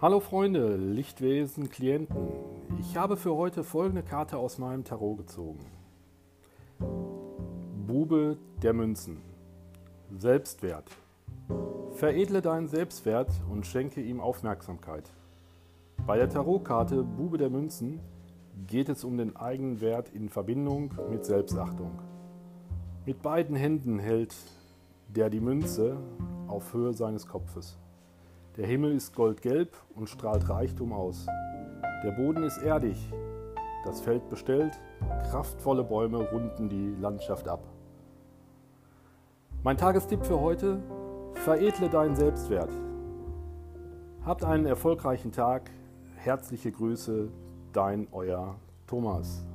Hallo Freunde, Lichtwesen, Klienten. Ich habe für heute folgende Karte aus meinem Tarot gezogen. Bube der Münzen. Selbstwert. Veredle deinen Selbstwert und schenke ihm Aufmerksamkeit. Bei der Tarotkarte Bube der Münzen geht es um den eigenen Wert in Verbindung mit Selbstachtung. Mit beiden Händen hält der die Münze auf Höhe seines Kopfes. Der Himmel ist goldgelb und strahlt Reichtum aus. Der Boden ist erdig, das Feld bestellt, kraftvolle Bäume runden die Landschaft ab. Mein Tagestipp für heute, veredle deinen Selbstwert. Habt einen erfolgreichen Tag. Herzliche Grüße, dein euer Thomas.